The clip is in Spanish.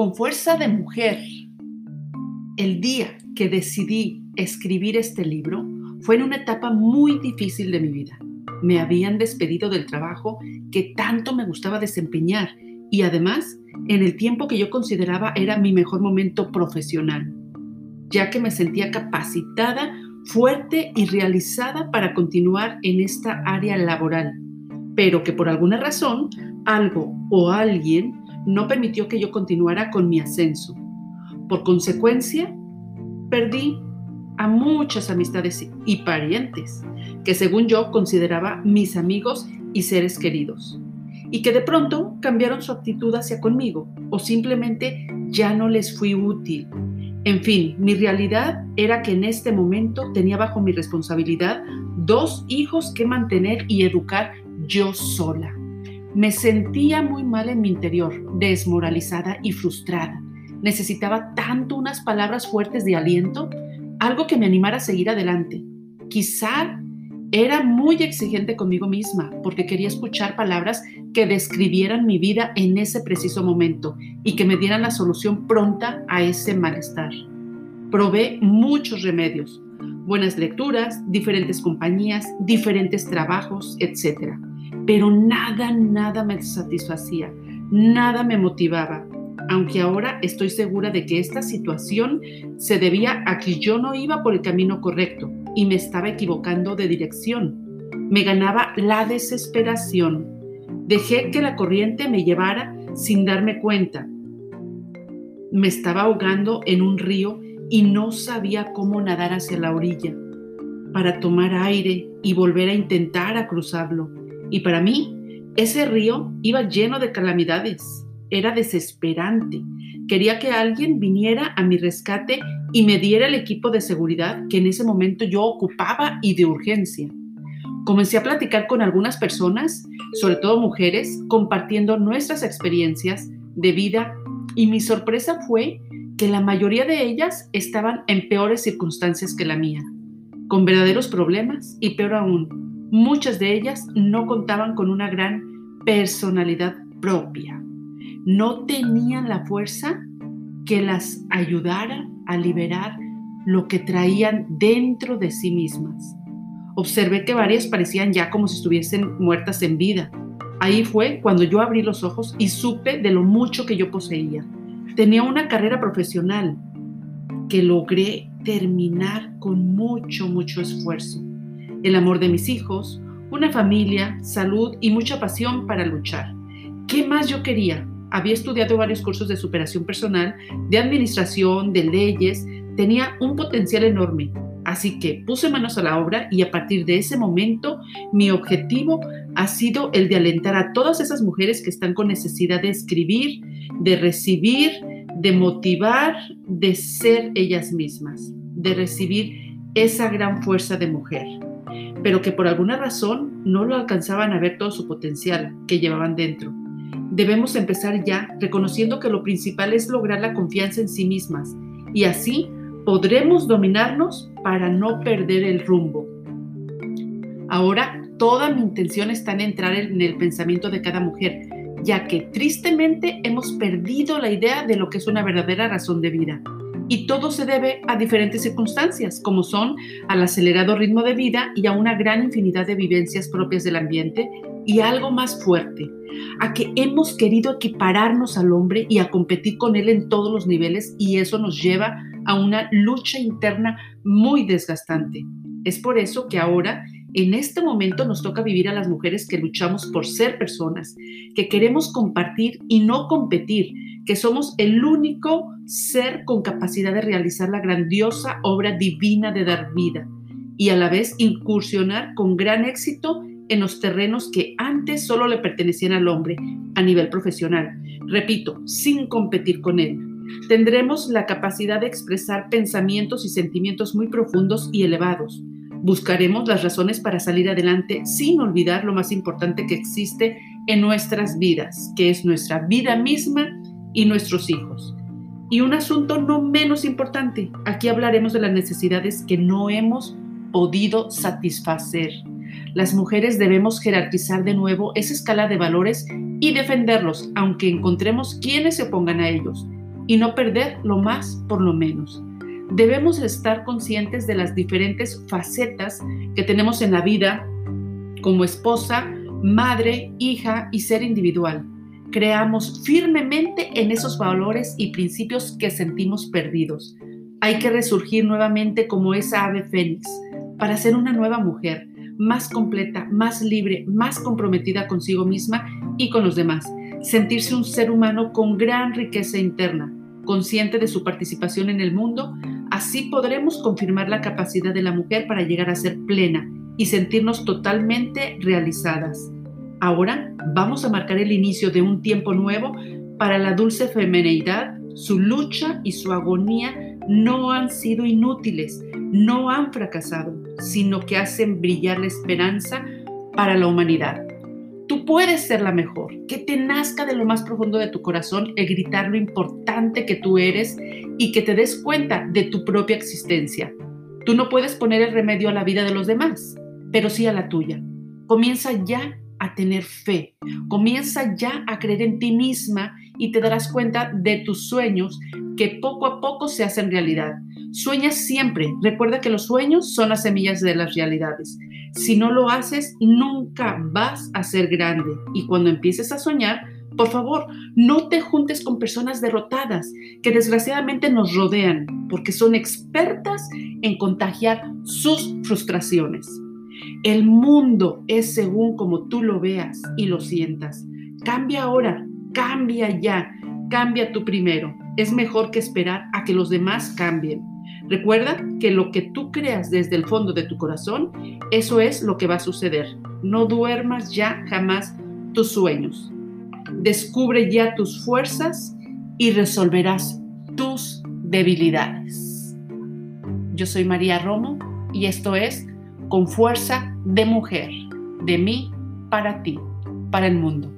con fuerza de mujer. El día que decidí escribir este libro fue en una etapa muy difícil de mi vida. Me habían despedido del trabajo que tanto me gustaba desempeñar y además en el tiempo que yo consideraba era mi mejor momento profesional, ya que me sentía capacitada, fuerte y realizada para continuar en esta área laboral, pero que por alguna razón algo o alguien no permitió que yo continuara con mi ascenso. Por consecuencia, perdí a muchas amistades y parientes que según yo consideraba mis amigos y seres queridos, y que de pronto cambiaron su actitud hacia conmigo o simplemente ya no les fui útil. En fin, mi realidad era que en este momento tenía bajo mi responsabilidad dos hijos que mantener y educar yo sola. Me sentía muy mal en mi interior, desmoralizada y frustrada. Necesitaba tanto unas palabras fuertes de aliento, algo que me animara a seguir adelante. Quizá era muy exigente conmigo misma porque quería escuchar palabras que describieran mi vida en ese preciso momento y que me dieran la solución pronta a ese malestar. Probé muchos remedios, buenas lecturas, diferentes compañías, diferentes trabajos, etc pero nada, nada me satisfacía, nada me motivaba, aunque ahora estoy segura de que esta situación se debía a que yo no iba por el camino correcto y me estaba equivocando de dirección. Me ganaba la desesperación. Dejé que la corriente me llevara sin darme cuenta. Me estaba ahogando en un río y no sabía cómo nadar hacia la orilla para tomar aire y volver a intentar cruzarlo. Y para mí, ese río iba lleno de calamidades. Era desesperante. Quería que alguien viniera a mi rescate y me diera el equipo de seguridad que en ese momento yo ocupaba y de urgencia. Comencé a platicar con algunas personas, sobre todo mujeres, compartiendo nuestras experiencias de vida y mi sorpresa fue que la mayoría de ellas estaban en peores circunstancias que la mía, con verdaderos problemas y peor aún, Muchas de ellas no contaban con una gran personalidad propia. No tenían la fuerza que las ayudara a liberar lo que traían dentro de sí mismas. Observé que varias parecían ya como si estuviesen muertas en vida. Ahí fue cuando yo abrí los ojos y supe de lo mucho que yo poseía. Tenía una carrera profesional que logré terminar con mucho, mucho esfuerzo el amor de mis hijos, una familia, salud y mucha pasión para luchar. ¿Qué más yo quería? Había estudiado varios cursos de superación personal, de administración, de leyes, tenía un potencial enorme. Así que puse manos a la obra y a partir de ese momento mi objetivo ha sido el de alentar a todas esas mujeres que están con necesidad de escribir, de recibir, de motivar, de ser ellas mismas, de recibir esa gran fuerza de mujer pero que por alguna razón no lo alcanzaban a ver todo su potencial que llevaban dentro. Debemos empezar ya reconociendo que lo principal es lograr la confianza en sí mismas y así podremos dominarnos para no perder el rumbo. Ahora toda mi intención está en entrar en el pensamiento de cada mujer, ya que tristemente hemos perdido la idea de lo que es una verdadera razón de vida y todo se debe a diferentes circunstancias, como son al acelerado ritmo de vida y a una gran infinidad de vivencias propias del ambiente y algo más fuerte, a que hemos querido equipararnos al hombre y a competir con él en todos los niveles y eso nos lleva a una lucha interna muy desgastante. Es por eso que ahora en este momento nos toca vivir a las mujeres que luchamos por ser personas, que queremos compartir y no competir, que somos el único ser con capacidad de realizar la grandiosa obra divina de dar vida y a la vez incursionar con gran éxito en los terrenos que antes solo le pertenecían al hombre a nivel profesional. Repito, sin competir con él. Tendremos la capacidad de expresar pensamientos y sentimientos muy profundos y elevados Buscaremos las razones para salir adelante sin olvidar lo más importante que existe en nuestras vidas, que es nuestra vida misma y nuestros hijos. Y un asunto no menos importante, aquí hablaremos de las necesidades que no hemos podido satisfacer. Las mujeres debemos jerarquizar de nuevo esa escala de valores y defenderlos, aunque encontremos quienes se opongan a ellos. y no perder lo más por lo menos. Debemos estar conscientes de las diferentes facetas que tenemos en la vida como esposa, madre, hija y ser individual. Creamos firmemente en esos valores y principios que sentimos perdidos. Hay que resurgir nuevamente como esa ave fénix para ser una nueva mujer, más completa, más libre, más comprometida consigo misma y con los demás. Sentirse un ser humano con gran riqueza interna, consciente de su participación en el mundo, así podremos confirmar la capacidad de la mujer para llegar a ser plena y sentirnos totalmente realizadas. Ahora vamos a marcar el inicio de un tiempo nuevo para la dulce femineidad. Su lucha y su agonía no han sido inútiles, no han fracasado, sino que hacen brillar la esperanza para la humanidad. Tú puedes ser la mejor, que te nazca de lo más profundo de tu corazón el gritar lo importante que tú eres y que te des cuenta de tu propia existencia. Tú no puedes poner el remedio a la vida de los demás, pero sí a la tuya. Comienza ya a tener fe. Comienza ya a creer en ti misma y te darás cuenta de tus sueños que poco a poco se hacen realidad. Sueña siempre. Recuerda que los sueños son las semillas de las realidades. Si no lo haces, nunca vas a ser grande. Y cuando empieces a soñar, por favor, no te juntes con personas derrotadas que desgraciadamente nos rodean porque son expertas en contagiar sus frustraciones. El mundo es según como tú lo veas y lo sientas. Cambia ahora, cambia ya, cambia tú primero. Es mejor que esperar a que los demás cambien. Recuerda que lo que tú creas desde el fondo de tu corazón, eso es lo que va a suceder. No duermas ya jamás tus sueños. Descubre ya tus fuerzas y resolverás tus debilidades. Yo soy María Romo y esto es con fuerza de mujer, de mí para ti, para el mundo.